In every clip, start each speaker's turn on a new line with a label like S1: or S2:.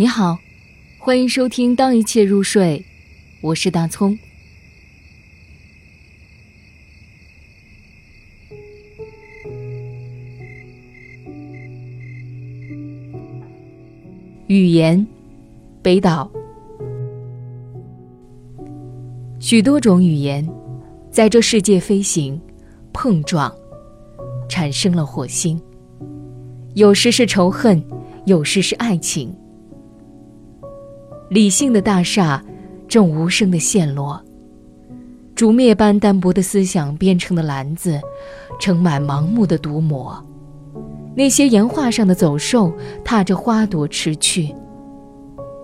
S1: 你好，欢迎收听《当一切入睡》，我是大葱。语言，北岛。许多种语言，在这世界飞行、碰撞，产生了火星。有时是仇恨，有时是爱情。理性的大厦正无声的陷落，竹篾般单薄的思想编成的篮子，盛满盲目的毒魔。那些岩画上的走兽踏着花朵驰去。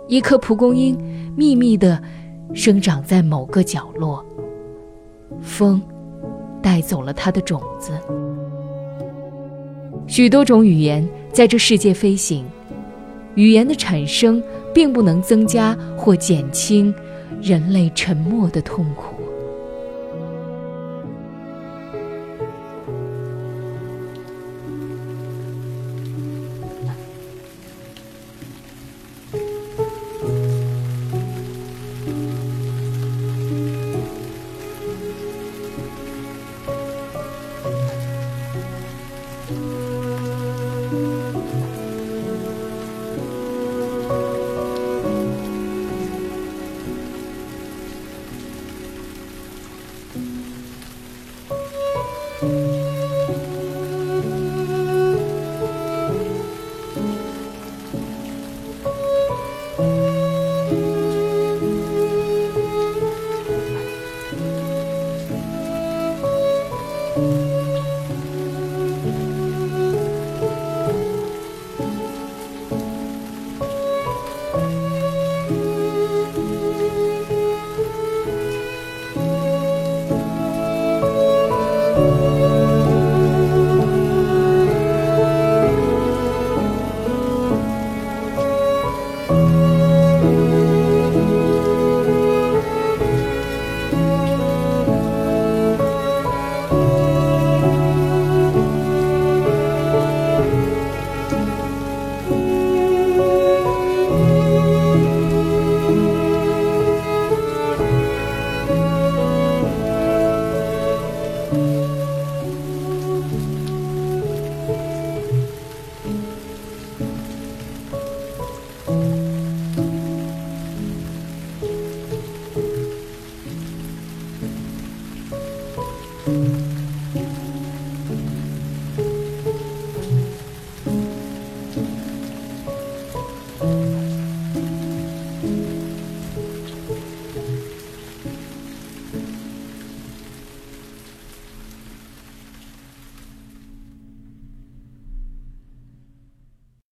S1: 一颗蒲公英秘密地生长在某个角落。风带走了它的种子。许多种语言在这世界飞行，语言的产生。并不能增加或减轻人类沉默的痛苦。Música